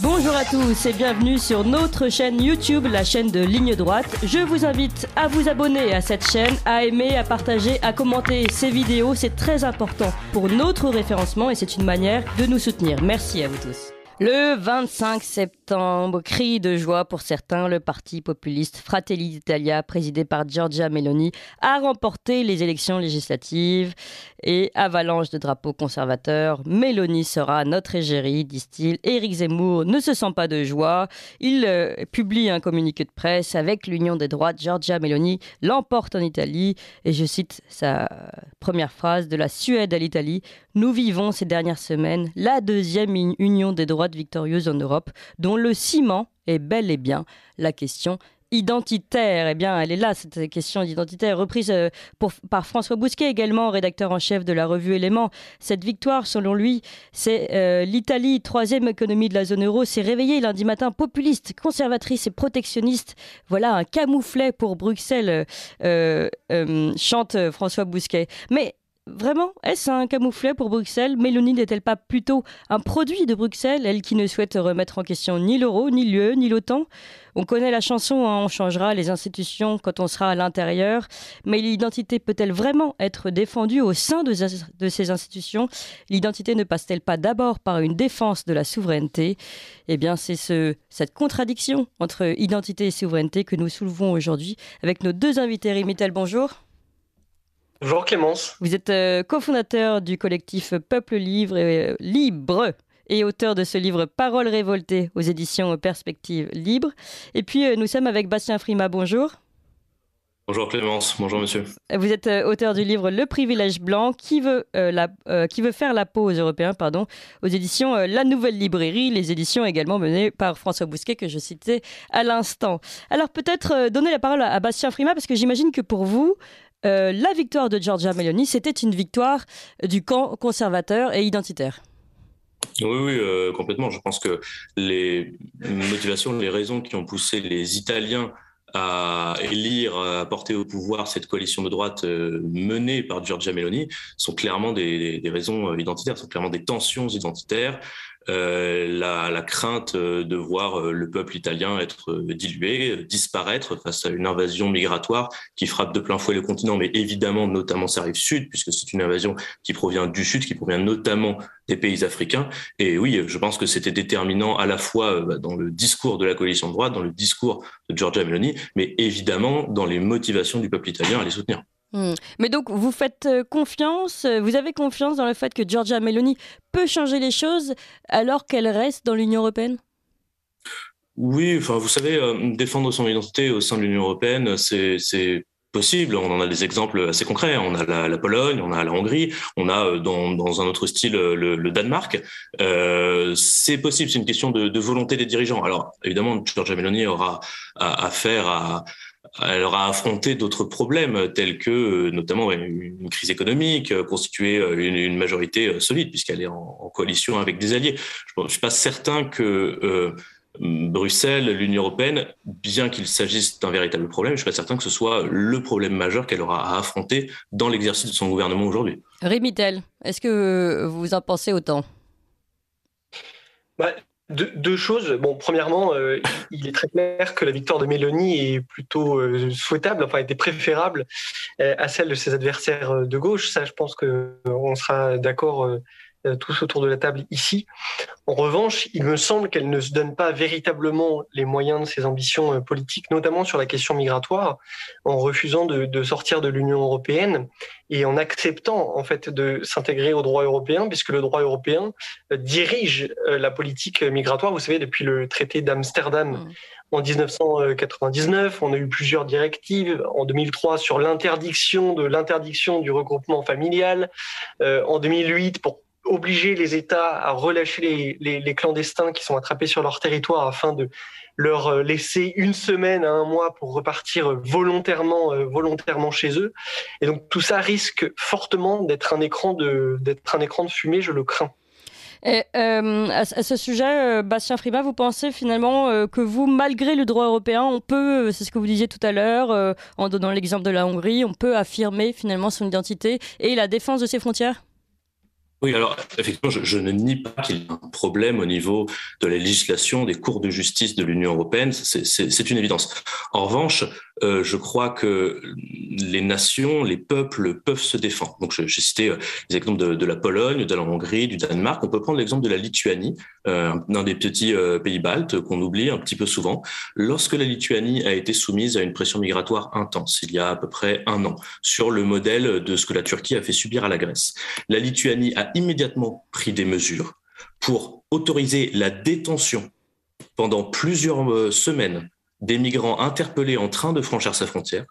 Bonjour à tous et bienvenue sur notre chaîne YouTube, la chaîne de Ligne Droite. Je vous invite à vous abonner à cette chaîne, à aimer, à partager, à commenter ces vidéos. C'est très important pour notre référencement et c'est une manière de nous soutenir. Merci à vous tous. Le 25 septembre, cri de joie pour certains, le parti populiste Fratelli d'Italia, présidé par Giorgia Meloni, a remporté les élections législatives et avalanche de drapeaux conservateurs. Meloni sera notre égérie, disent-ils. Éric Zemmour ne se sent pas de joie. Il euh, publie un communiqué de presse avec l'Union des droites. Giorgia Meloni l'emporte en Italie et je cite sa première phrase de la Suède à l'Italie. Nous vivons ces dernières semaines la deuxième union des droites victorieuse en Europe, dont le ciment est bel et bien la question identitaire. Eh bien, elle est là, cette question d'identitaire, reprise euh, par François Bousquet, également rédacteur en chef de la revue Éléments. Cette victoire, selon lui, c'est euh, l'Italie, troisième économie de la zone euro, s'est réveillée lundi matin populiste, conservatrice et protectionniste. Voilà un camouflet pour Bruxelles, euh, chante François Bousquet. Mais Vraiment Est-ce un camouflet pour Bruxelles? Mélanie n'est-elle pas plutôt un produit de Bruxelles, elle qui ne souhaite remettre en question ni l'euro, ni l'UE, ni l'OTAN? On connaît la chanson, hein, on changera les institutions quand on sera à l'intérieur, mais l'identité peut-elle vraiment être défendue au sein de, ces institutions? L'identité ne passe-t-elle pas d'abord par une défense de la souveraineté? Eh bien, c'est ce, cette contradiction entre identité et souveraineté que nous soulevons aujourd'hui avec nos deux invités. Rimitel, bonjour. Bonjour Clémence. Vous êtes euh, cofondateur du collectif Peuple Livre et, euh, Libre et auteur de ce livre Paroles révoltées aux éditions Perspectives Libres. Et puis euh, nous sommes avec Bastien Frima, bonjour. Bonjour Clémence, bonjour monsieur. Vous êtes auteur du livre Le privilège blanc qui veut, la, qui veut faire la peau aux Européens pardon, aux éditions La Nouvelle Librairie, les éditions également menées par François Bousquet que je citais à l'instant. Alors peut-être donner la parole à Bastien Frima parce que j'imagine que pour vous, euh, la victoire de Giorgia Meloni, c'était une victoire du camp conservateur et identitaire. Oui, oui, euh, complètement. Je pense que les motivations, les raisons qui ont poussé les Italiens à élire, à porter au pouvoir cette coalition de droite euh, menée par Giorgia Meloni sont clairement des, raisons identitaires, sont clairement des tensions identitaires, la, la, crainte euh, de voir euh, le peuple italien être dilué, disparaître face à une invasion migratoire qui frappe de plein fouet le continent, mais évidemment notamment sa rive sud, puisque c'est une invasion qui provient du sud, qui provient notamment des pays africains. Et oui, je pense que c'était déterminant à la fois dans le discours de la coalition de droite, dans le discours de Giorgia Meloni, mais évidemment dans les motivations du peuple italien à les soutenir. Hmm. Mais donc, vous faites euh, confiance, euh, vous avez confiance dans le fait que Giorgia Meloni peut changer les choses alors qu'elle reste dans l'Union européenne? Oui, enfin, vous savez, euh, défendre son identité au sein de l'Union européenne, c'est possible. On en a des exemples assez concrets. On a la, Pologne, on a la Hongrie, on a dans, un autre style le, Danemark. c'est possible, c'est une question de, volonté des dirigeants. Alors évidemment, Giorgia Meloni aura affaire à, elle aura affronté d'autres problèmes tels que euh, notamment une crise économique, euh, constituer euh, une, majorité solide puisqu'elle est en, coalition avec des alliés. Je ne suis pas certain que Bruxelles, l'Union européenne, bien qu'il s'agisse d'un véritable problème, je suis pas certain que ce soit le problème majeur qu'elle aura à affronter dans l'exercice de son gouvernement aujourd'hui. Rémitel, est-ce que vous en pensez autant? Bah, deux, choses. Bon, premièrement, euh, il est très clair que la victoire de Mélanie est plutôt euh, souhaitable, enfin était préférable euh, à celle de ses adversaires de gauche. Ça, je pense qu'on sera d'accord euh, tous autour de la table ici. En revanche, il me semble qu'elle ne se donne pas véritablement les moyens de ses ambitions euh, politiques, notamment sur la question migratoire, en refusant de, sortir de l'Union européenne et en acceptant en fait de s'intégrer au droit européen, puisque le droit européen euh, dirige la politique migratoire. Vous savez, depuis le traité d'Amsterdam. Mmh. En 1999, on a eu plusieurs directives. En 2003, sur l'interdiction de l'interdiction du regroupement familial. en 2008, pour obliger les États à relâcher les, clandestins qui sont attrapés sur leur territoire afin de leur euh, laisser une semaine à un mois pour repartir volontairement, euh, volontairement chez eux. Et donc tout ça risque fortement d'être un écran de, un écran de fumée, je le crains. Et, euh, à, ce sujet, Bastien Frima, vous pensez finalement que vous, malgré le droit européen, on peut, c'est ce que vous disiez tout à l'heure, en donnant l'exemple de la Hongrie, on peut affirmer finalement son identité et la défense de ses frontières? Oui, alors effectivement, je, ne nie pas qu'il y a un problème au niveau de la législation des cours de justice de l'Union européenne, c'est une évidence. En revanche, euh, je crois que les nations, les peuples peuvent se défendre. Donc, j'ai cité euh, les exemples de, la Pologne, de la Hongrie, du Danemark. On peut prendre l'exemple de la Lituanie, euh, un des petits euh, pays baltes qu'on oublie un petit peu souvent. Lorsque la Lituanie a été soumise à une pression migratoire intense, il y a à peu près un an, sur le modèle de ce que la Turquie a fait subir à la Grèce, la Lituanie a immédiatement pris des mesures pour autoriser la détention pendant plusieurs euh, semaines des migrants interpellés en train de franchir sa frontière,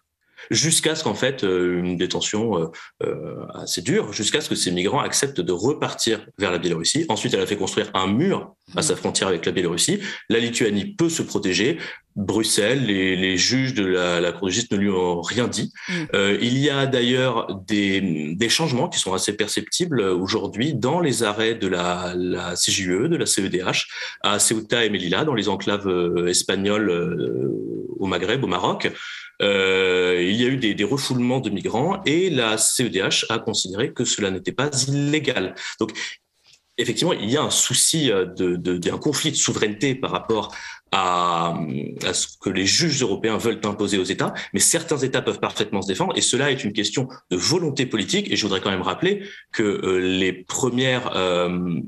jusqu'à ce qu'en fait euh, une détention euh, assez dure, jusqu'à ce que ces migrants acceptent de repartir vers la Biélorussie. Ensuite, elle a fait construire un mur à sa frontière avec la Biélorussie. La Lituanie peut se protéger. Bruxelles, les, les juges de la, la, Cour de justice ne lui ont rien dit. Mm. Euh, il y a d'ailleurs des, des, changements qui sont assez perceptibles aujourd'hui dans les arrêts de la, la CJUE, de la CEDH, à Ceuta et Melilla, dans les enclaves euh, espagnoles euh, au Maghreb, au Maroc. Euh, il y a eu des, des, refoulements de migrants et la CEDH a considéré que cela n'était pas illégal. Donc, effectivement, il y a un souci euh, de, de, d'un conflit de souveraineté par rapport à, à, ce que les juges européens veulent imposer aux États, mais certains États peuvent parfaitement se défendre, et cela est une question de volonté politique. Et je voudrais quand même rappeler que euh, les premières, euh,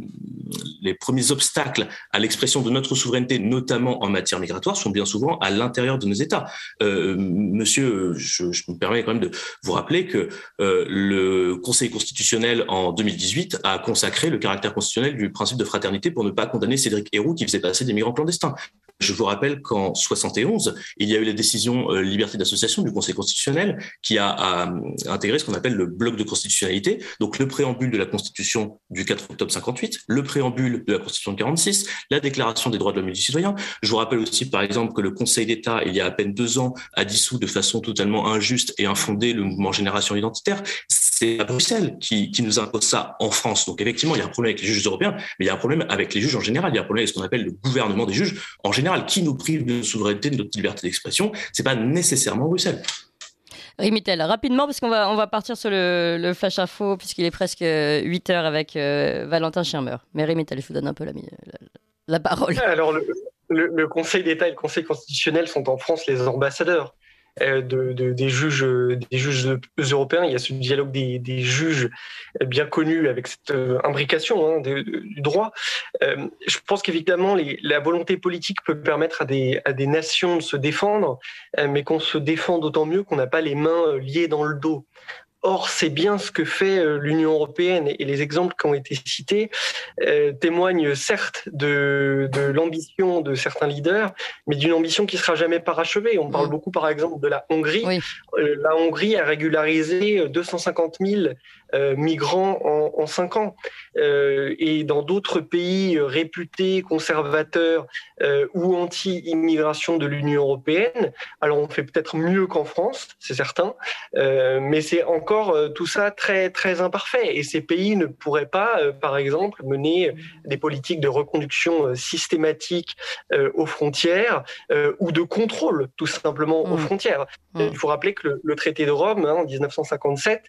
les premiers obstacles à l'expression de notre souveraineté, notamment en matière migratoire, sont bien souvent à l'intérieur de nos États. Euh, monsieur, je, je, me permets quand même de vous rappeler que euh, le Conseil constitutionnel en 2018 a consacré le caractère constitutionnel du principe de fraternité pour ne pas condamner Cédric Héroux qui faisait passer des migrants clandestins. Je vous rappelle qu'en 71, il y a eu la décision euh, liberté d'association du Conseil constitutionnel qui a, intégré ce qu'on appelle le bloc de constitutionnalité, donc le préambule de la Constitution du 4 octobre 58, le préambule de la Constitution de 46, la Déclaration des droits de l'homme et du citoyen. Je vous rappelle aussi, par exemple, que le Conseil d'État, il y a à peine deux ans, a dissous de façon totalement injuste et infondée le mouvement Génération Identitaire. C'est à Bruxelles qui, qui nous impose ça en France. Donc effectivement, il y a un problème avec les juges européens, mais il y a un problème avec les juges en général. Il y a un problème avec ce qu'on appelle le gouvernement des juges en général qui nous prive de notre souveraineté, de notre liberté d'expression, c'est pas nécessairement Bruxelles. Rimitel, rapidement, parce qu'on va, on va partir sur le, le flash info, puisqu'il est presque 8 heures avec euh, Valentin Schirmer. Mais Rimitel, je vous donne un peu la, la, la parole. Alors, le, le, le Conseil d'État et le Conseil constitutionnel sont en France les ambassadeurs. Euh, de, de, des juges, des juges européens. Il y a ce dialogue des, juges bien connu avec cette euh, imbrication hein, de, du droit. Euh, je pense qu'évidemment, la volonté politique peut permettre à des, à des nations de se défendre, mais qu'on se défend d'autant mieux qu'on n'a pas les mains liées dans le dos. Or, c'est bien ce que fait euh, l'Union européenne et les exemples qui ont été cités euh, témoignent certes de, de l'ambition de certains leaders, mais d'une ambition qui sera jamais parachevée. On parle mmh. beaucoup, par exemple, de la Hongrie. Oui. Euh, la Hongrie a régularisé 250 000 euh, migrants en, en, cinq ans. Et dans d'autres pays réputés conservateurs ou anti-immigration de l'Union européenne, alors on fait peut-être mieux qu'en France, c'est certain, mais c'est encore tout ça très très imparfait. Et ces pays ne pourraient pas, par exemple, mener des politiques de reconduction systématique aux frontières ou de contrôle tout simplement mmh. aux frontières. Mmh. Il faut rappeler que le, le traité de Rome hein, en 1957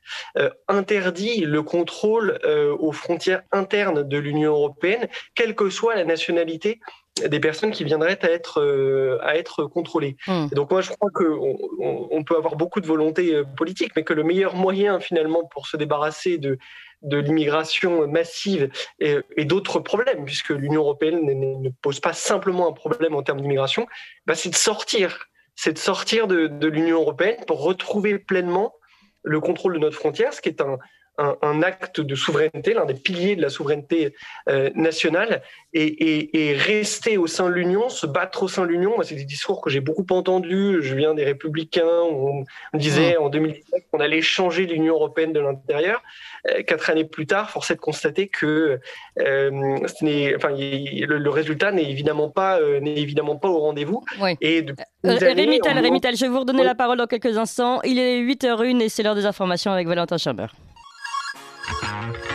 interdit le contrôle euh, aux frontières internes de l'Union européenne, quelle que soit la nationalité des personnes qui viendraient à être euh, à être contrôlées. Mmh. donc moi je crois que on, on, peut avoir beaucoup de volonté euh, politique, mais que le meilleur moyen finalement pour se débarrasser de de l'immigration massive et, et d'autres problèmes, puisque l'Union européenne ne, pose pas simplement un problème en termes d'immigration, bah c'est de sortir, c'est de sortir de, de l'Union européenne pour retrouver pleinement le contrôle de notre frontière, ce qui est un, un, un acte de souveraineté, l'un des piliers de la souveraineté euh, nationale, et, et, et, rester au sein de l'Union, se battre au sein de l'Union. Moi, c'est des discours que j'ai beaucoup entendus. Je viens des Républicains où on disait mmh. en 2017 qu'on allait changer l'Union européenne de l'intérieur. Euh, quatre années plus tard, force est de constater que euh, ce enfin, le, le, résultat n'est évidemment pas n'est évidemment pas au rendez-vous. Oui. Et Rémital, Rémital, je vais vous redonner oui. la parole dans quelques instants. Il est 8h01 et c'est l'heure des informations avec Valentin Chamber.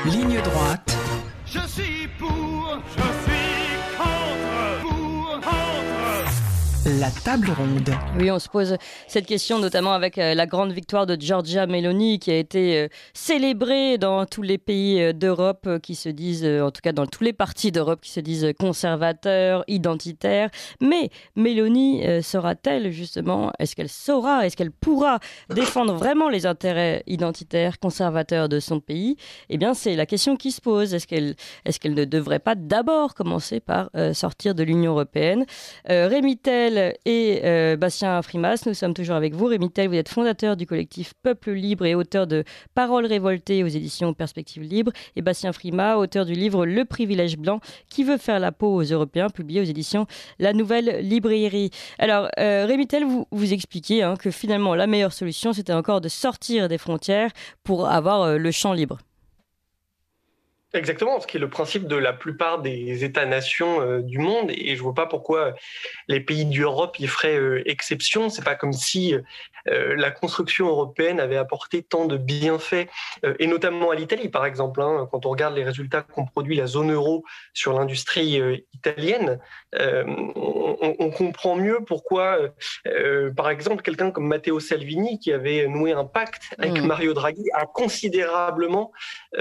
Ligne droite. Je suis pour, je la table ronde. Oui, on se pose cette question notamment avec euh, la grande victoire de Giorgia Meloni qui a été euh, célébrée dans tous les pays euh, d'Europe qui se disent, en tout cas dans tous les partis d'Europe qui se disent conservateurs, identitaires. Mais Meloni sera-t-elle justement, est-ce qu'elle saura, est-ce qu'elle pourra défendre vraiment les intérêts identitaires, conservateurs de son pays? Eh bien, c'est la question qui se pose. Est-ce qu'elle est qu'elle ne devrait pas d'abord commencer par sortir de l'Union européenne? Rémi Tell et euh, Bastien Frimas. Nous sommes toujours avec vous. Rémi Tell, vous êtes fondateur du collectif Peuple Libre et auteur de Paroles révoltées aux éditions Perspectives Libres. Et Bastien Frimas, auteur du livre Le privilège blanc qui veut faire la peau aux Européens, publié aux éditions La Nouvelle Librairie. Alors, euh, Rémi vous, vous expliquez hein, que finalement la meilleure solution, c'était encore de sortir des frontières pour avoir euh, le champ libre. Exactement, ce qui est le principe de la plupart des États-nations euh, du monde, et je vois pas pourquoi les pays d'Europe y feraient euh, exception. C'est pas comme si euh, la construction européenne avait apporté tant de bienfaits, et notamment à l'Italie, par exemple. Hein, quand on regarde les résultats qu'ont produit la zone euro sur l'industrie italienne, on, on, comprend mieux pourquoi, par exemple, quelqu'un comme Matteo Salvini, qui avait noué un pacte avec mmh. Mario Draghi, a considérablement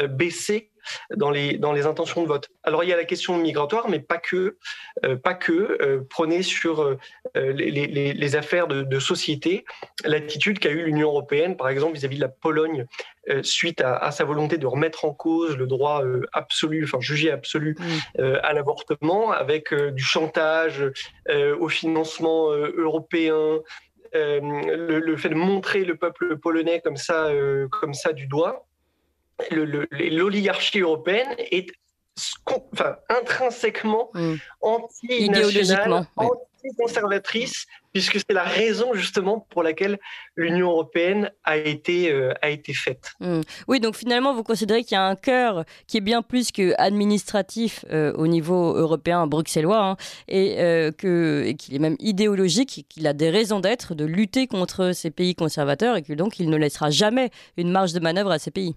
baissé dans les, dans les intentions de vote. Alors il y a la question migratoire, mais pas que. Euh, pas que. Euh, prenez sur euh, les, les, les, affaires de, de société l'attitude qu'a eu l'Union européenne, par exemple vis-à-vis de la Pologne, suite à, à, sa volonté de remettre en cause le droit absolu, enfin jugé absolu mmh. à l'avortement, avec du chantage au financement européen. Le, le, fait de montrer le peuple polonais comme ça, comme ça du doigt, l'oligarchie européenne est enfin, intrinsèquement mmh. anti-nationale, anti-conservatrice, puisque c'est la raison justement pour laquelle l'Union européenne a été, euh, a été faite. Mmh. Oui, donc finalement, vous considérez qu'il y a un cœur qui est bien plus que administratif euh, au niveau européen, bruxellois, hein, et euh, qu'il est même idéologique, qu'il a des raisons d'être, de lutter contre ces pays conservateurs, et que donc il ne laissera jamais une marge de manœuvre à ces pays.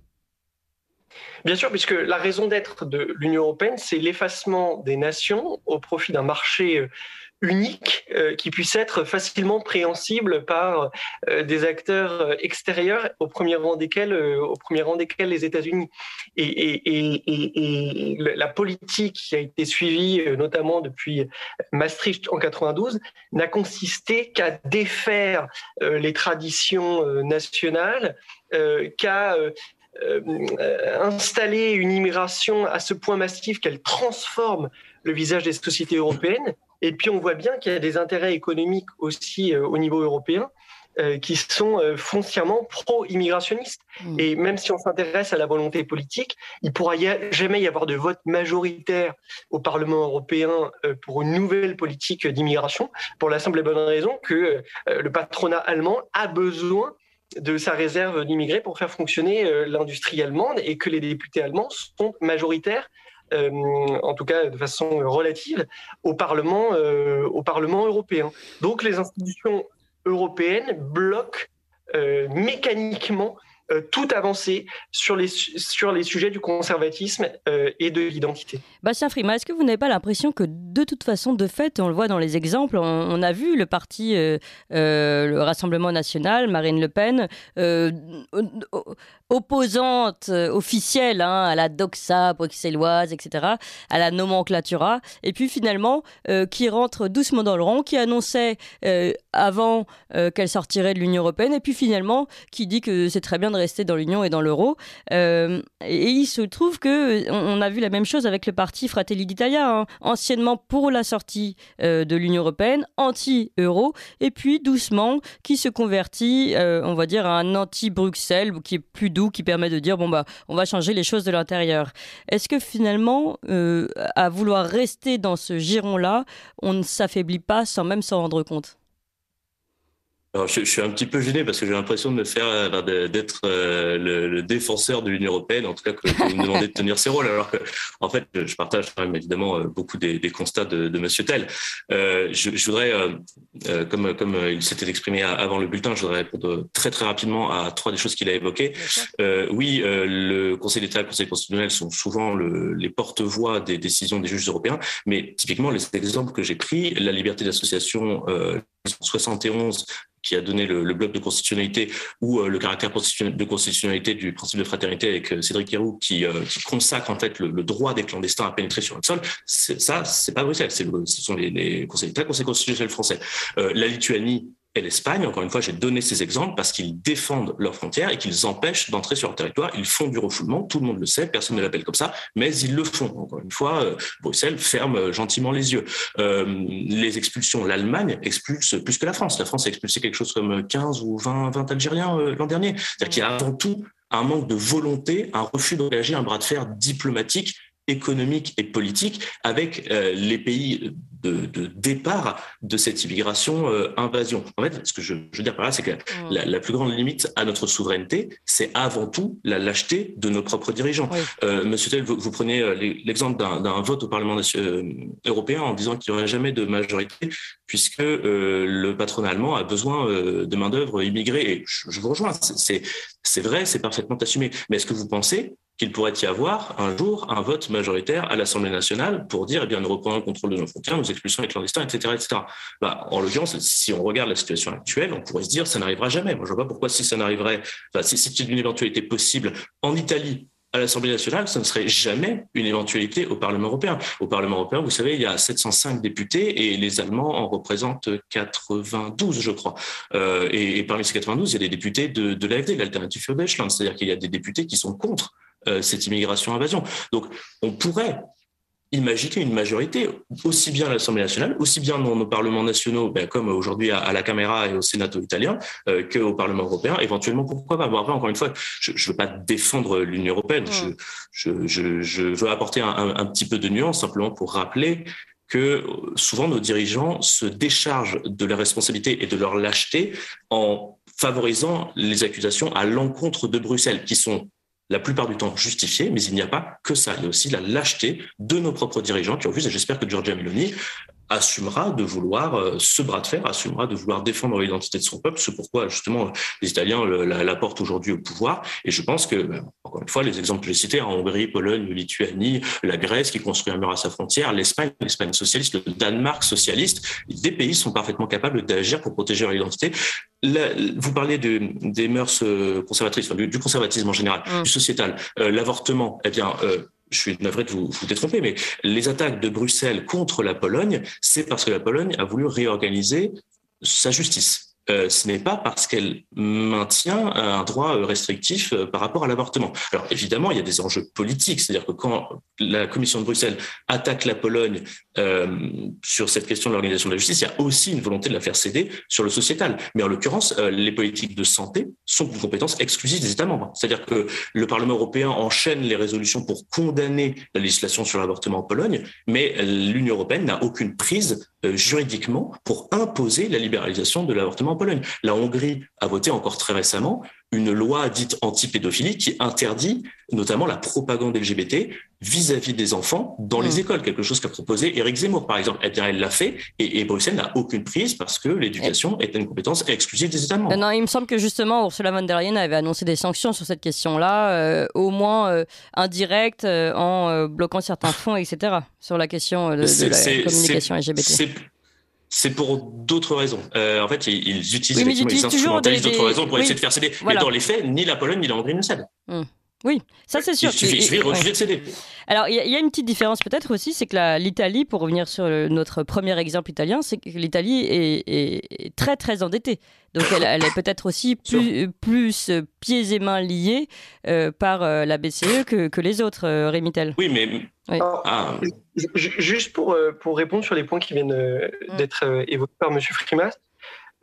Bien sûr, puisque la raison d'être de l'Union européenne, c'est l'effacement des nations au profit d'un marché euh, unique euh, qui puisse être facilement préhensible par euh, des acteurs extérieurs, au premier rang desquels, au premier rang desquels les États-Unis. Et, la politique qui a été suivie, notamment depuis Maastricht en 92, n'a consisté qu'à défaire les traditions nationales, qu'à installer une immigration à ce point massif qu'elle transforme le visage des sociétés européennes. Et puis on voit bien qu'il y a des intérêts économiques aussi euh, au niveau européen euh, qui sont foncièrement pro-immigrationnistes. Mmh. Et même si on s'intéresse à la volonté politique, il pourra jamais y avoir de vote majoritaire au Parlement européen pour une nouvelle politique d'immigration, pour la simple et bonne raison que le patronat allemand a besoin de sa réserve d'immigrés pour faire fonctionner euh, l'industrie allemande et que les députés allemands sont majoritaires euh, en tout cas de façon relative, au Parlement, euh, au Parlement européen. Donc les institutions européennes bloquent mécaniquement euh, tout avancer sur les, sur les sujets du conservatisme euh, et de l'identité. Bastien Frima, est-ce que vous n'avez pas l'impression que de toute façon, de fait, on le voit dans les exemples, on, a vu le parti, euh, le Rassemblement national, Marine Le Pen, opposante officielle hein, à la doxa bruxelloise, etc., à la nomenclatura, et puis finalement qui rentre doucement dans le rang, qui annonçait avant qu'elle sortirait de l'Union européenne, et puis finalement qui dit que c'est très bien de rester dans l'Union et dans l'euro. Euh, et il se trouve que on a vu la même chose avec le parti Fratelli d'Italia, hein. anciennement pour la sortie euh, de l'Union européenne, anti-euro, et puis doucement qui se convertit, euh, on va dire, à un anti-Bruxelles, qui est plus doux, qui permet de dire bon bah on va changer les choses de l'intérieur. Est-ce que finalement, à vouloir rester dans ce giron-là, on ne s'affaiblit pas sans même s'en rendre compte? Alors, je, suis un petit peu gêné parce que j'ai l'impression de me faire euh, d'être euh, le, défenseur de l'Union européenne, en tout cas que vous me demandez de tenir ses rôles, alors que en fait je partage quand même évidemment euh, beaucoup des, constats de, de Monsieur Tell. Euh, je, je, voudrais, euh, comme comme il s'était exprimé avant le bulletin, je voudrais répondre très très rapidement à trois des choses qu'il a évoquées. oui, le Conseil d'État et le Conseil constitutionnel sont souvent le, les porte-voix des décisions des juges européens, mais typiquement les exemples que j'ai pris, la liberté d'association 71 qui a donné le, bloc de constitutionnalité ou euh, le caractère de constitutionnalité du principe de fraternité avec euh, Cédric Héroux qui, euh, qui, consacre en fait le, droit des clandestins à pénétrer sur le sol, ça, c'est pas Bruxelles, ce sont les, les conseils d'État, conseil constitutionnel français. la Lituanie et l'Espagne, encore une fois, j'ai donné ces exemples parce qu'ils défendent leurs frontières et qu'ils empêchent d'entrer sur leur territoire. Ils font du refoulement, tout le monde le sait, personne ne l'appelle comme ça, mais ils le font. Encore une fois, euh, Bruxelles ferme euh, gentiment les yeux. Euh, les expulsions, l'Allemagne expulse plus que la France. La France a expulsé quelque chose comme 15 ou 20, 20 Algériens l'an dernier. C'est-à-dire qu'il y a avant tout un manque de volonté, un refus d'engager un bras de fer diplomatique économique et politique avec les pays de, de, départ de cette immigration euh, invasion. En fait, ce que je, je veux dire par là, c'est que mm. la, la, plus grande limite à notre souveraineté, c'est avant tout la lâcheté de nos propres dirigeants. Euh, Monsieur Tell, vous, vous prenez euh, l'exemple d'un vote au Parlement euh, européen en disant qu'il n'y aurait jamais de majorité puisque le patronat allemand a besoin de main d'œuvre immigrée. Et je, je vous rejoins, c'est vrai, c'est parfaitement assumé. Mais est-ce que vous pensez qu'il pourrait y avoir un jour un vote majoritaire à l'Assemblée nationale pour dire, eh bien, nous reprenons le contrôle de nos frontières, nous expulsons les clandestins, etc., etc. Bah, en l'occurrence, si on regarde la situation actuelle, on pourrait se dire, ça n'arrivera jamais. Moi, je vois pas pourquoi si ça n'arriverait, enfin, si c'est une éventualité possible en Italie, à l'Assemblée nationale, ça ne serait jamais une éventualité au Parlement européen. Au Parlement européen, vous savez, il y a 705 députés et les Allemands en représentent 92, je crois. Euh, et, parmi ces 92, il y a des députés de, de l'AFD, l'Alternative für Deutschland, c'est-à-dire qu'il y a des députés qui sont contre euh, cette immigration-invasion. Donc, on pourrait imaginer une majorité, aussi bien à l'Assemblée nationale, aussi bien dans nos parlements nationaux, ben, comme aujourd'hui à, la Caméra et au Sénato italien, euh, qu'au Parlement européen. Éventuellement, pourquoi pas bon, Encore une fois, je ne veux pas défendre l'Union européenne. Je, je, je, veux apporter un, un, petit peu de nuance simplement pour rappeler que souvent nos dirigeants se déchargent de leurs responsabilités et de leur lâcheté en favorisant les accusations à l'encontre de Bruxelles, qui sont la plupart du temps justifié, mais il n'y a pas que ça. Il y a aussi la lâcheté de nos propres dirigeants qui ont vu, et j'espère que Giorgia Meloni assumera de vouloir euh, ce bras de fer, assumera de vouloir défendre l'identité de son peuple. C'est pourquoi justement les Italiens la, portent aujourd'hui au pouvoir. Et je pense que, ben, encore une fois, les exemples que j'ai cités, en Hongrie, Pologne, Lituanie, la Grèce qui construit un mur à sa frontière, l'Espagne, l'Espagne socialiste, le Danemark socialiste, des pays sont parfaitement capables d'agir pour protéger leur identité. vous parlez de, des mœurs euh, conservatrices, du, conservatisme en général, mmh. du sociétal, euh, l'avortement. Eh bien, je suis navré de vous, vous détromper, mais les attaques de Bruxelles contre la Pologne, c'est parce que la Pologne a voulu réorganiser sa justice. Euh, ce n'est pas parce qu'elle maintient un droit restrictif euh, par rapport à l'avortement. Alors évidemment, il y a des enjeux politiques, c'est-à-dire que quand la Commission de Bruxelles attaque la Pologne euh, sur cette question de l'organisation de la justice, il y a aussi une volonté de la faire céder sur le sociétal. Mais en l'occurrence, les politiques de santé sont une compétence exclusive des États membres. C'est-à-dire que le Parlement européen enchaîne les résolutions pour condamner la législation sur l'avortement en Pologne, mais l'Union européenne n'a aucune prise juridiquement pour imposer la libéralisation de l'avortement Pologne. La Hongrie a voté encore très récemment une loi dite anti-pédophilie qui interdit notamment la propagande LGBT vis-à-vis des enfants dans les mmh. écoles, quelque chose qu'a proposé Éric Zemmour, par exemple. Eh bien, elle l'a fait et, Bruxelles n'a aucune prise parce que l'éducation est une compétence exclusive des États membres. Non, il me semble que justement Ursula von der Leyen avait annoncé des sanctions sur cette question-là, euh, au moins euh, indirectes, euh, en bloquant certains fonds, etc., sur la question de, la communication LGBT c'est pour d'autres raisons. Euh, en fait, ils, utilisent oui, ils instrumentalisent d'autres raisons pour essayer de faire céder. Mais dans les faits, ni la Pologne ni la Hongrie ne cèdent. Hum. Oui, ça c'est sûr. Il suffit, de refuser de céder. Alors, il y, a une petite différence peut-être aussi, c'est que l'Italie, pour revenir sur notre premier exemple italien, c'est que l'Italie est, très très endettée. Donc, elle, est peut-être aussi plus, plus, pieds et mains liés euh, par euh, la BCE que, que les autres, euh, Rémitel. Oui, mais ah. Juste pour, euh, pour répondre sur les points qui viennent euh, mm. d'être euh, évoqués par M. Frimas,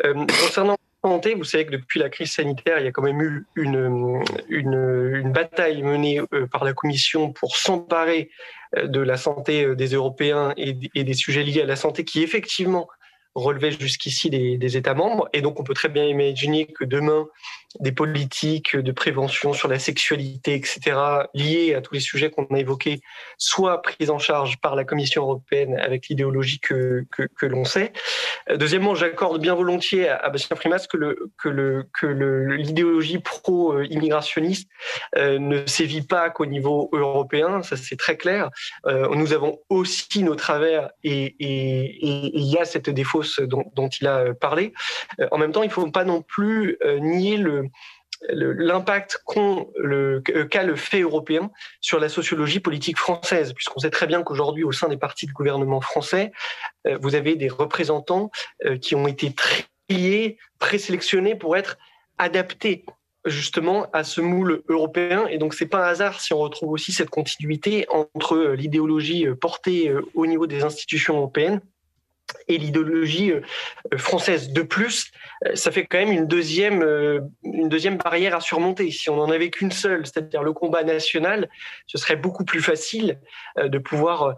concernant la santé, vous savez que depuis la crise sanitaire, il y a quand même eu une, une, bataille menée par la Commission pour s'emparer de la santé des Européens et, des sujets liés à la santé qui effectivement relevait jusqu'ici des, des, États membres. Et donc, on peut très bien imaginer que demain, des politiques de prévention sur la sexualité, etc., liées à tous les sujets qu'on a évoqués, soient prises en charge par la Commission européenne avec l'idéologie que, que, que l'on sait. Euh, deuxièmement, j'accorde bien volontiers à, Bastien Frimas que le que le que l'idéologie pro-immigrationniste euh, ne sévit pas qu'au niveau européen, ça c'est très clair. Euh, nous avons aussi nos travers et il y a cette défausse dont, dont il a parlé. En même temps, il ne faut pas non plus nier le l'impact qu'a le, fait européen sur la sociologie politique française, puisqu'on sait très bien qu'aujourd'hui, au sein des partis de gouvernement français, euh, vous avez des représentants euh, qui ont été triés, présélectionnés pour être adaptés justement à ce moule européen. Et donc, c'est pas un hasard si on retrouve aussi cette continuité entre euh, l'idéologie portée au niveau des institutions européennes et l'idéologie euh, française. De plus, euh, ça fait quand même une deuxième, euh, une deuxième barrière à surmonter. Si on n'en avait qu'une seule, c'est-à-dire le combat national, ce serait beaucoup plus facile de pouvoir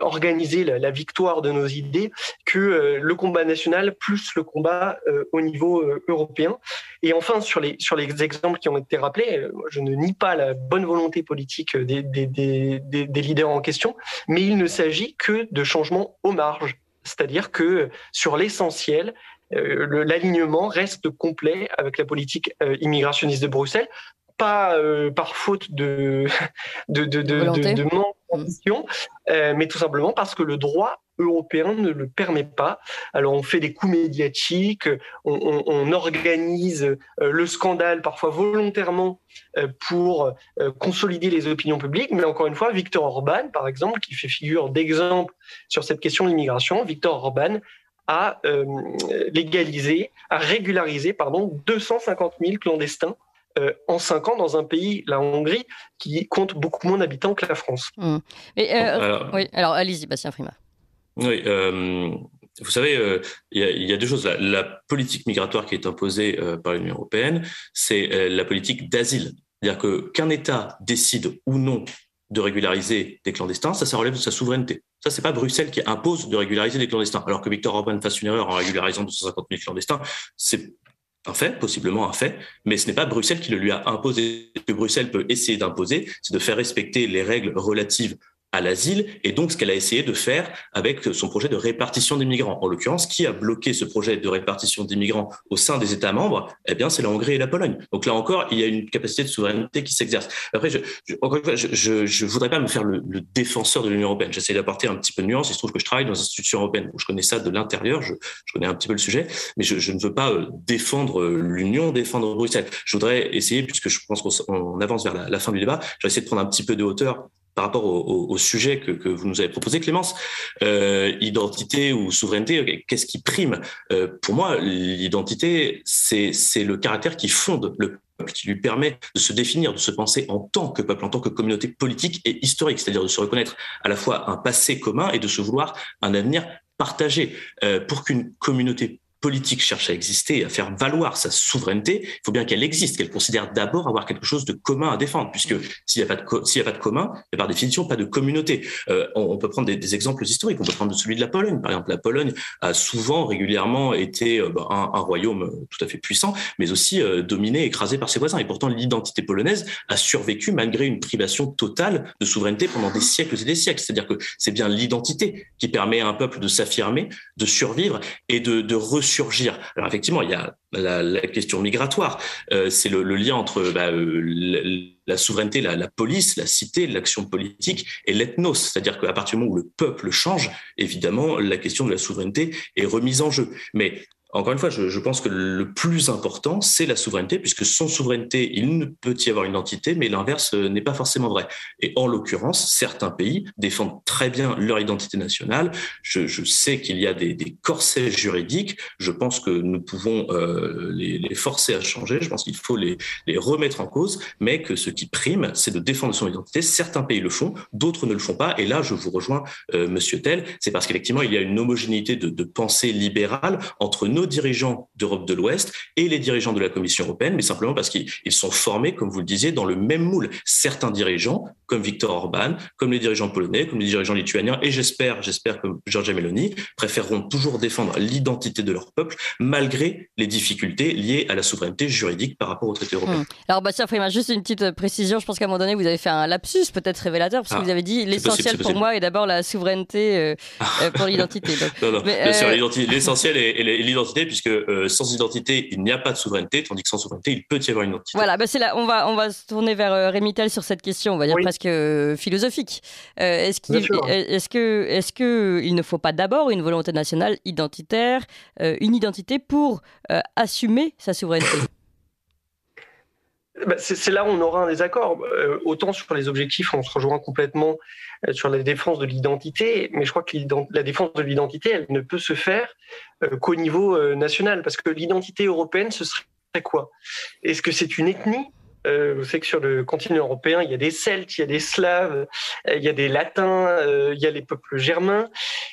organiser la, victoire de nos idées que le combat national plus le combat au niveau européen. Et enfin, sur les, sur les exemples qui ont été rappelés, je ne nie pas la bonne volonté politique des, des, des, des leaders en question, mais il ne s'agit que de changements aux marges c'est-à-dire que sur l'essentiel, euh, l'alignement reste complet avec la politique euh, immigrationniste de Bruxelles, pas euh, par faute de, de, de, de, de manque d'ambition, mais tout simplement parce que le droit européen ne le permet pas. Alors on fait des coups médiatiques, on, organise le scandale parfois volontairement pour consolider les opinions publiques, mais encore une fois, Victor Orban, par exemple, qui fait figure d'exemple sur cette question de l'immigration, Victor Orban a légalisé, a régularisé pardon, 250 000 clandestins en cinq ans dans un pays, la Hongrie, qui compte beaucoup moins d'habitants que la France. Mmh. alors, oui, alors allez-y, Bastien Frima. Oui, euh, vous savez, euh, il y, a deux choses. La, politique migratoire qui est imposée euh, par l'Union européenne, c'est la politique d'asile. C'est-à-dire que qu'un État décide ou non de régulariser des clandestins, ça, ça relève de sa souveraineté. Ça, c'est pas Bruxelles qui impose de régulariser des clandestins. Alors que Victor Orban fasse une erreur en régularisant 250 000 clandestins, c'est un fait, possiblement un fait, mais ce n'est pas Bruxelles qui le lui a imposé. Ce que Bruxelles peut essayer d'imposer, c'est de faire respecter les règles relatives à l'asile et donc ce qu'elle a essayé de faire avec son projet de répartition des migrants. En l'occurrence, qui a bloqué ce projet de répartition des migrants au sein des États membres? Eh bien, c'est la Hongrie et la Pologne. Donc là encore, il y a une capacité de souveraineté qui s'exerce. Après, je, encore une fois, je, je, voudrais pas me faire le, défenseur de l'Union européenne. J'essaie d'apporter un petit peu de nuance. Il se trouve que je travaille dans les institutions européennes, où je connais ça de l'intérieur. Je, connais un petit peu le sujet, mais je, ne veux pas euh, défendre euh, l'Union, défendre Bruxelles. Je voudrais essayer, puisque je pense qu'on avance vers la, la fin du débat, je vais essayer de prendre un petit peu de hauteur par rapport au, sujet que, vous nous avez proposé, Clémence, euh, identité ou souveraineté, qu'est-ce qui prime euh, Pour moi, l'identité, c'est le caractère qui fonde le peuple, qui lui permet de se définir, de se penser en tant que peuple, en tant que communauté politique et historique, c'est-à-dire de se reconnaître à la fois un passé commun et de se vouloir un avenir partagé. Euh, pour qu'une communauté politique cherche à exister et à faire valoir sa souveraineté, il faut bien qu'elle existe, qu'elle considère d'abord avoir quelque chose de commun à défendre, puisque s'il n'y a, pas de a pas de commun, il n'y a par définition pas de communauté. Euh, on, peut prendre des, exemples historiques, on peut prendre celui de la Pologne. Par exemple, la Pologne a souvent, régulièrement été euh, bah, un, royaume euh, tout à fait puissant, mais aussi dominé, écrasé par ses voisins. Et pourtant, l'identité polonaise a survécu malgré une privation totale de souveraineté pendant des siècles et des siècles. C'est-à-dire que c'est bien l'identité qui permet à un peuple de s'affirmer, de survivre et de, de surgir. Alors effectivement, il y a la, question migratoire, euh, c'est le, lien entre bah, euh, la, souveraineté, la, police, la cité, l'action politique et l'ethnos. C'est-à-dire qu'à partir du moment où le peuple change, évidemment, la question de la souveraineté est remise en jeu. Mais encore une fois, je, pense que le plus important, c'est la souveraineté, puisque sans souveraineté, il ne peut y avoir une identité, mais l'inverse euh, n'est pas forcément vrai. Et en l'occurrence, certains pays défendent très bien leur identité nationale. Je, sais qu'il y a des, corsets juridiques. Je pense que nous pouvons euh, les, forcer à changer. Je pense qu'il faut les, remettre en cause, mais que ce qui prime, c'est de défendre son identité. Certains pays le font, d'autres ne le font pas. Et là, je vous rejoins, euh, Monsieur Tell, c'est parce qu'effectivement, il y a une homogénéité de pensée libérale entre nous nos dirigeants d'Europe de l'Ouest et les dirigeants de la Commission européenne, mais simplement parce qu'ils sont formés, comme vous le disiez, dans le même moule. Certains dirigeants comme Viktor Orban, comme les dirigeants polonais, comme les dirigeants lituaniens, et j'espère, j'espère que Giorgia Meloni préféreront toujours défendre l'identité de leur peuple malgré les difficultés liées à la souveraineté juridique par rapport au traité européen. Hmm. Alors, Bastien Freeman, juste une petite précision. Je pense qu'à un moment donné, vous avez fait un lapsus peut-être révélateur, parce que ah, vous avez dit l'essentiel pour moi est d'abord la souveraineté euh, euh, pour l'identité. non, non, bien sûr, l'essentiel est, l'identité, puisque sans identité, il n'y a pas de souveraineté, tandis que sans souveraineté, il peut y avoir une identité. Voilà, bah c'est là, on va, on va se tourner vers Rémi Tel sur cette question, on va dire presque euh, philosophique. Euh, est-ce qu'il est que, est que il ne faut pas d'abord une volonté nationale identitaire, euh, une identité pour assumer sa souveraineté? Bah, c'est là où on aura un désaccord. autant sur les objectifs, on se rejoint complètement sur la défense de l'identité, mais je crois que la défense de l'identité, elle ne peut se faire qu'au niveau national, parce que l'identité européenne, ce serait quoi? Est-ce que c'est une ethnie? euh, vous savez que sur le continent européen, il y a des Celtes, il y a des Slaves, euh, il y a des Latins, euh, il y a les peuples germains.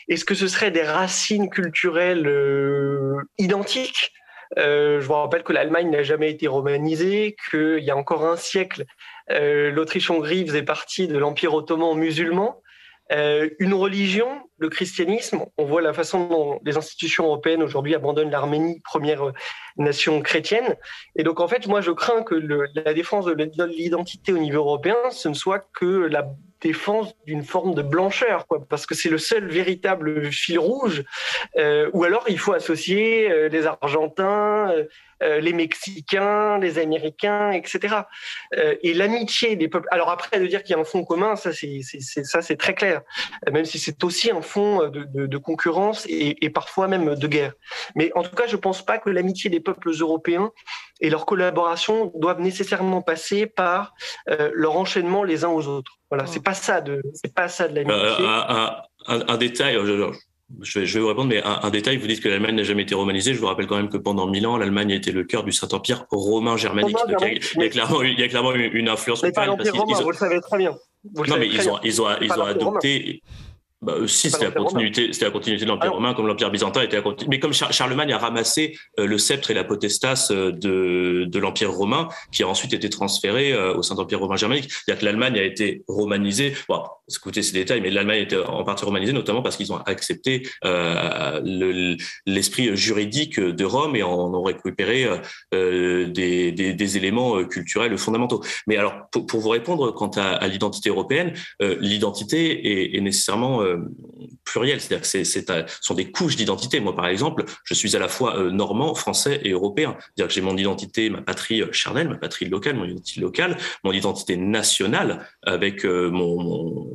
Est-ce que ce seraient des racines culturelles identiques? Je vous rappelle que l'Allemagne n'a jamais été romanisée, qu'il y a encore un siècle, l'Autriche-Hongrie faisait partie de l'Empire ottoman musulman. Euh, une religion, le christianisme, on voit la façon dont les institutions européennes aujourd'hui abandonnent l'Arménie, première euh, nation chrétienne. Et donc, en fait, moi, je crains que la défense de l'identité au niveau européen, ce ne soit que la défense d'une forme de blancheur, quoi, parce que c'est le seul véritable fil rouge. Euh, ou alors, il faut associer les Argentins, euh, les Mexicains, les Américains, etc. Euh, et l'amitié des peuples. Alors après, de dire qu'il y a un fond commun, ça c'est ça c'est très clair. Même si c'est aussi un fond de, concurrence et, parfois même de guerre. Mais en tout cas, je pense pas que l'amitié des peuples européens et leur collaboration doivent nécessairement passer par euh, leur enchaînement les uns aux autres. Voilà, c'est pas ça de c'est pas ça de l'amitié. un, détail, je vais, vous répondre, mais un, détail, vous dites que l'Allemagne n'a jamais été romanisée. Je vous rappelle quand même que pendant mille ans, l'Allemagne a été le cœur du Saint-Empire romain germanique. il, y a, clairement, il y a clairement une, influence. Mais pas l'Empire romain, vous le savez très bien. non, mais ils ont, ils ont, ils ont adopté. Bah, euh, si, c'était la, continuité, c'était la continuité de l'Empire romain, comme l'Empire byzantin était la continuité. Mais comme Charlemagne a ramassé euh, le sceptre et la potestas euh, de, de l'Empire romain, qui a ensuite été transféré au Saint-Empire romain germanique. C'est-à-dire que l'Allemagne a été romanisée. Bon, écoutez ces détails, mais l'Allemagne a été en partie romanisée, notamment parce qu'ils ont accepté l'esprit juridique de Rome et en ont récupéré des, des, des, éléments culturels fondamentaux. Mais alors, pour, pour vous répondre quant à, à l'identité européenne, l'identité est, est nécessairement euh, pluriel, c'est-à-dire que c'est, sont des couches d'identité. Moi, par exemple, je suis à la fois euh, normand, français et européen. C'est-à-dire que j'ai mon identité, ma patrie euh, charnelle, ma patrie locale, mon identité locale, mon identité nationale avec mon,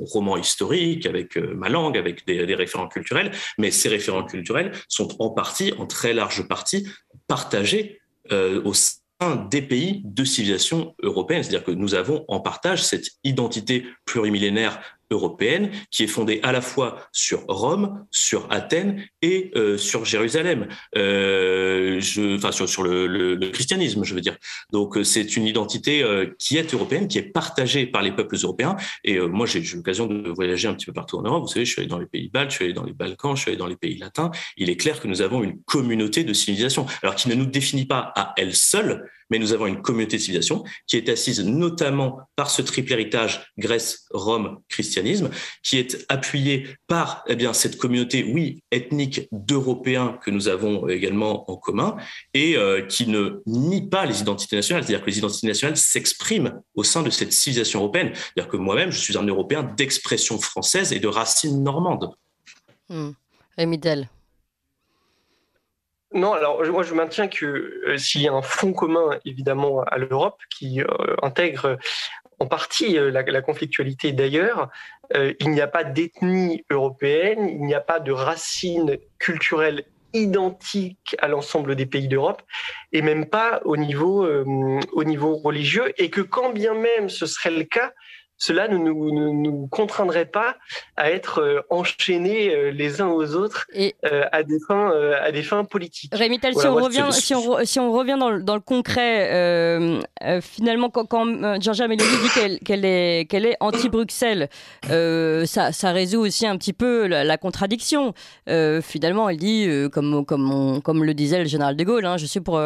roman historique, avec ma langue, avec des, des référents culturels. Mais ces référents culturels sont en partie, en très large partie, partagés au sein des pays de civilisation européenne. C'est-à-dire que nous avons en partage cette identité plurimillénaire européenne qui est fondée à la fois sur Rome, sur Athènes et euh, sur Jérusalem, euh, je, enfin sur, sur le, le, christianisme, je veux dire. Donc euh, c'est une identité euh, qui est européenne, qui est partagée par les peuples européens. Et euh, moi j'ai eu l'occasion de voyager un petit peu partout en Europe. Vous savez, je suis allé dans les pays baltes, je suis allé dans les Balkans, je suis allé dans les pays latins. Il est clair que nous avons une communauté de civilisation, alors qui ne nous définit pas à elle seule, mais nous avons une communauté de civilisation qui est assise notamment par ce triple héritage Grèce, Rome, christianisme, qui est appuyé par eh bien, cette communauté, oui, ethnique d'Européens que nous avons également en commun, et euh, qui ne nie pas les identités nationales. C'est-à-dire que les identités nationales s'expriment au sein de cette civilisation européenne. C'est-à-dire que moi-même, je suis un Européen d'expression française et de racines normandes. Mmh. Non, alors moi je maintiens que euh, s'il y a un fonds commun évidemment à l'Europe qui euh, intègre en partie euh, la, conflictualité d'ailleurs, il n'y a pas d'ethnie européenne, il n'y a pas de racines culturelles identiques à l'ensemble des pays d'Europe et même pas au niveau, au niveau religieux et que quand bien même ce serait le cas, cela ne nous, contraindrait pas à être euh, enchaînés euh, les uns aux autres euh, à, des fins, à des fins politiques. Rémi si, on revient, si, on, si on revient dans le, dans le concret, finalement, quand, quand Georgia Meloni dit qu'elle est, qu'elle est anti-Bruxelles, ça, ça, résout aussi un petit peu la, contradiction. finalement, elle dit, comme, comme, comme le disait le général de Gaulle, hein, je suis pour,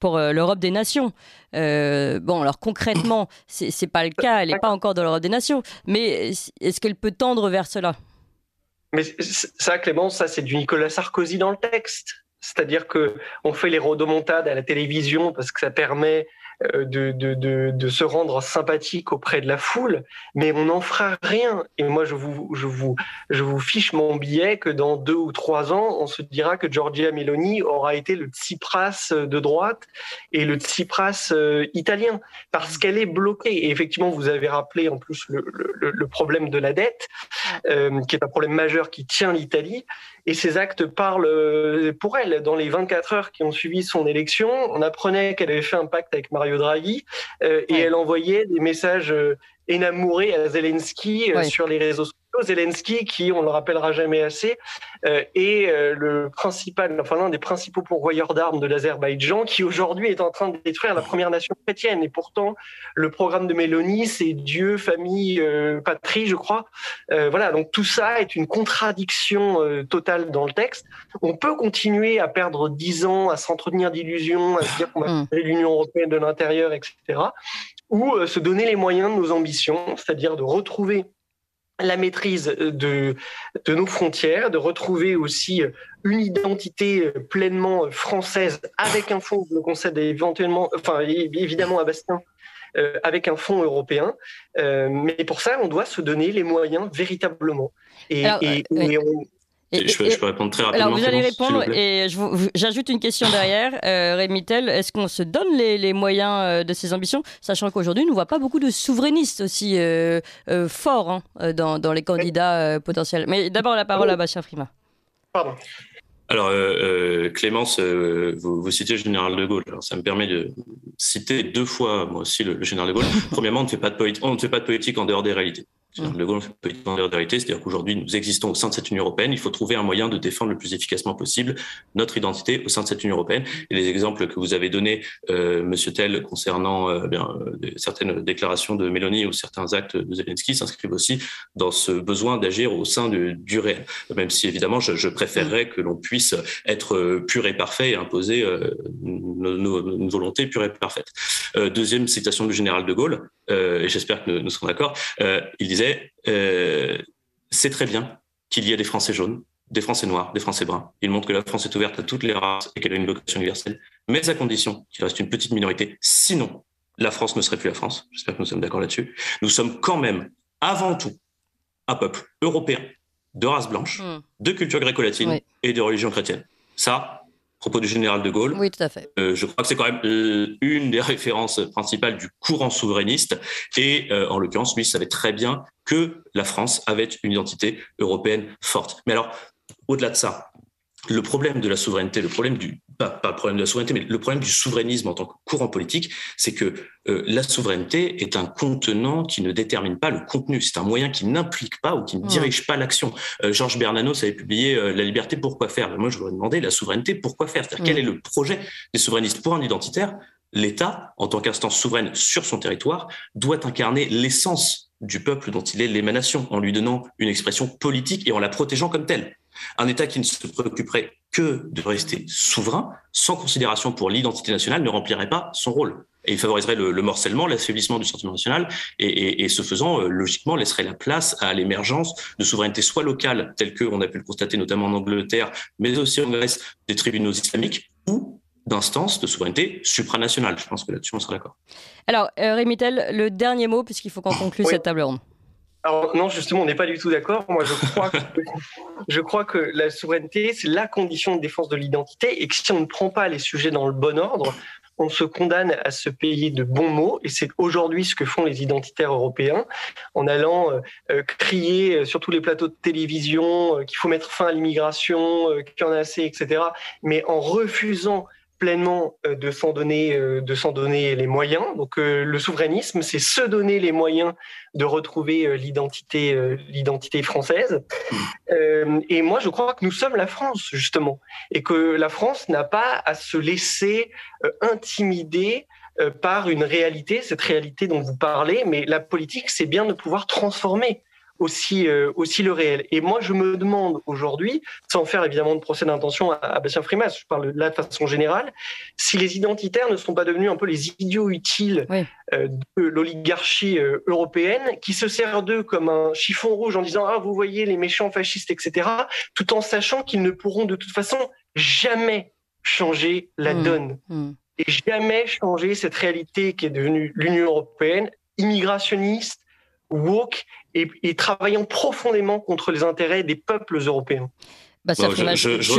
pour l'Europe des nations. Bon, alors concrètement, c'est pas le cas, elle n'est pas encore dans l'Europe des nations. Mais est-ce qu'elle peut tendre vers cela? Mais ça, Clémence, ça c'est du Nicolas Sarkozy dans le texte. C'est-à-dire que on fait les rodomontades à la télévision parce que ça permet euh, de, de, se rendre sympathique auprès de la foule, mais on n'en fera rien. Et moi, je vous, je, vous, je vous fiche mon billet que dans deux ou trois ans, on se dira que Giorgia Meloni aura été le Tsipras de droite et le Tsipras euh, italien, parce qu'elle est bloquée. Et effectivement, vous avez rappelé en plus le, problème de la dette, euh, qui est un problème majeur qui tient l'Italie et ces actes parlent euh, pour elle. Dans les 24 heures qui ont suivi son élection, on apprenait qu'elle avait fait un pacte avec Mario Draghi euh, et elle envoyait des messages euh, énamourés à Zelensky sur les réseaux sociaux Zelensky, qui, on le rappellera jamais assez, euh, est euh, le principal, enfin l'un des principaux pourvoyeurs d'armes de l'Azerbaïdjan, qui aujourd'hui est en train de détruire la première nation chrétienne. Et pourtant, le programme de Mélanie, c'est Dieu, famille, euh, patrie, je crois. voilà, donc tout ça est une contradiction totale dans le texte. On peut continuer à perdre dix ans, à s'entretenir d'illusions, à se dire qu'on va mm. créer l'Union européenne de l'intérieur, etc. Ou se donner les moyens de nos ambitions, c'est-à-dire de retrouver la maîtrise de, de nos frontières, de retrouver aussi une identité pleinement française avec un fonds, le concède éventuellement, enfin évidemment à Bastien, euh, avec un fonds européen. Euh, mais pour ça, on doit se donner les moyens véritablement. Et, et, euh, et on, je, peux, répondre très rapidement. Alors vous allez répondre et j'ajoute une question derrière. Euh, Rémi Tell, est-ce qu'on se donne les, moyens euh, de ces ambitions, sachant qu'aujourd'hui, on ne voit pas beaucoup de souverainistes aussi euh, euh, forts hein, dans, dans, les candidats potentiels. Mais d'abord, la parole à Bachar Frima. Pardon. Alors, Clémence, vous, vous, citez le général de Gaulle. Alors, ça me permet de citer deux fois, moi aussi, le, général de Gaulle. Premièrement, on ne fait pas de on ne fait pas de politique en dehors des réalités. Mmh. Le Gaulle peut être de vérité, c'est-à-dire qu'aujourd'hui, nous existons au sein de cette Union européenne. Il faut trouver un moyen de défendre le plus efficacement possible notre identité au sein de cette Union européenne. Et les exemples que vous avez donnés, euh, Monsieur Tell, concernant euh, bien, euh, certaines déclarations de Mélanie ou certains actes de Zelensky, s'inscrivent aussi dans ce besoin d'agir au sein de, du réel. Même si évidemment, je, je préférerais que l'on puisse être pur et parfait et imposer euh, nos, nos, nos, volontés pure et parfaite. Euh, deuxième citation du général de Gaulle, et j'espère que nous, nous serons d'accord. il disait euh, c'est très bien qu'il y ait des Français jaunes, des Français noirs, des Français bruns. Il montre que la France est ouverte à toutes les races et qu'elle a une vocation universelle, mais à condition qu'il reste une petite minorité. Sinon, la France ne serait plus la France. J'espère que nous sommes d'accord là-dessus. Nous sommes quand même, avant tout, un peuple européen de race blanche, hmm. de culture gréco-latine et de religion chrétienne. Ça, propos du général de Gaulle. Oui, tout à fait. Euh, je crois que c'est quand même euh, une des références principales du courant souverainiste. Et euh, en l'occurrence, lui savait très bien que la France avait une identité européenne forte. Mais alors, au-delà de ça, le problème de la souveraineté, le problème du pas, pas, le problème de la souveraineté, mais le problème du souverainisme en tant que courant politique, c'est que euh, la souveraineté est un contenant qui ne détermine pas le contenu. C'est un moyen qui n'implique pas ou qui ne dirige pas l'action. Euh, Georges Bernanos avait publié euh, La liberté, pourquoi faire? Moi, je voudrais demander la souveraineté, pourquoi faire? C'est-à-dire quel est le projet des souverainistes? Pour un identitaire L'État, en tant qu'instance souveraine sur son territoire, doit incarner l'essence du peuple dont il est l'émanation, en lui donnant une expression politique et en la protégeant comme telle. Un État qui ne se préoccuperait que de rester souverain, sans considération pour l'identité nationale, ne remplirait pas son rôle. Et il favoriserait le, le morcellement, l'affaiblissement du sentiment national, et, et, et ce faisant, euh, logiquement, laisserait la place à l'émergence de souveraineté soit locale, telle qu'on a pu le constater notamment en Angleterre, mais aussi en Grèce, des tribunaux islamiques, ou d'instances de souveraineté supranationale. Je pense que là-dessus, on sera d'accord. Alors, euh, Rémi Tell, le dernier mot, puisqu'il faut qu'on conclue oui. cette table ronde. Alors, non, justement, on n'est pas du tout d'accord. Moi, je crois, que, la souveraineté, c'est la condition de défense de l'identité et que si on ne prend pas les sujets dans le bon ordre, on se condamne à se payer de bons mots, et c'est aujourd'hui ce que font les identitaires européens, en allant euh, crier sur tous les plateaux de télévision euh, qu'il faut mettre fin à l'immigration, euh, qu'il y en a assez, etc., mais en refusant pleinement euh, de s'en donner, euh, de s'en donner les moyens. Donc euh, le souverainisme, c'est se donner les moyens de retrouver l'identité, l'identité française. Et moi, je crois que nous sommes la France justement, et que la France n'a pas à se laisser intimider par une réalité, cette réalité dont vous parlez. Mais la politique, c'est bien de pouvoir transformer aussi, euh, aussi le réel. Et moi, je me demande aujourd'hui, sans faire évidemment de procès d'intention à, Bastien Frimas, je parle de la façon générale, si les identitaires ne sont pas devenus un peu les idiots utiles euh, de l'oligarchie euh, européenne, qui se sert d'eux comme un chiffon rouge en disant ah vous voyez les méchants fascistes, etc., tout en sachant qu'ils ne pourront de toute façon jamais changer la mmh. donne. Mmh. Et jamais changer cette réalité qui est devenue l'Union européenne, immigrationniste, woke et, et travaillant profondément contre les intérêts des peuples européens. Bah, je, je, je, suis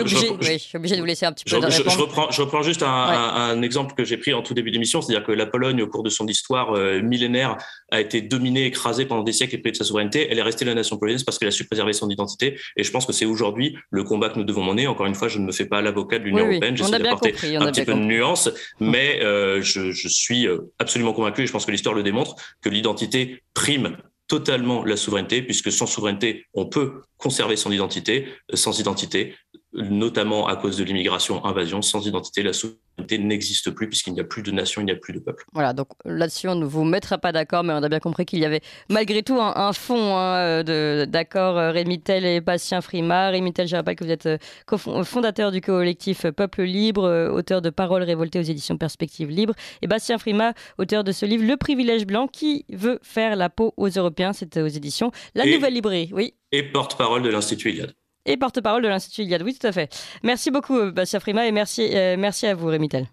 obligé, de vous laisser un petit peu de je, reprends, je reprends juste un, un, exemple que j'ai pris en tout début d'émission, c'est-à-dire que la Pologne, au cours de son histoire euh, millénaire, a été dominée, écrasée pendant des siècles et privée de sa souveraineté. Elle est restée la nation polonaise parce qu'elle a su préserver son identité. Et je pense que c'est aujourd'hui le combat que nous devons mener. Encore une fois, je ne me fais pas l'avocat de l'Union européenne. J'essaie d'apporter un petit peu de nuance, mais euh, je, je suis euh, absolument convaincu, et je pense que l'histoire le démontre, que l'identité prime totalement la souveraineté, puisque sans souveraineté, on peut conserver son identité. Sans identité, notamment à cause de l'immigration, invasion, sans identité, la souveraineté n'existe plus puisqu'il n'y a plus de nation, il n'y a plus de peuple. Voilà, donc là-dessus, on ne vous mettra pas d'accord, mais on a bien compris qu'il y avait malgré tout un, fond hein, d'accord euh, Rémi Tell et Bastien Frima. Rémi Tell, je rappelle que vous êtes euh, fondateur du collectif Peuple Libre, euh, auteur de Paroles révoltées aux éditions Perspectives Libres, et Bastien Frima, auteur de ce livre Le privilège blanc qui veut faire la peau aux Européens, c'est aux éditions La Nouvelle Librairie. Oui. Et porte-parole de l'Institut Iliade et porte-parole de l'Institut Iliad. Oui, tout à fait. Merci beaucoup, euh, Bastien Frima, et merci, euh, merci à vous, Rémi Tell.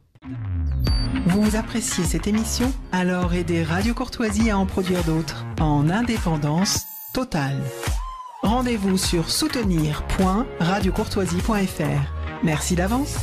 Vous appréciez cette émission? Alors aidez Radio Courtoisie à en produire d'autres en indépendance totale. Rendez-vous sur soutenir.radiocourtoisie.fr. Merci d'avance.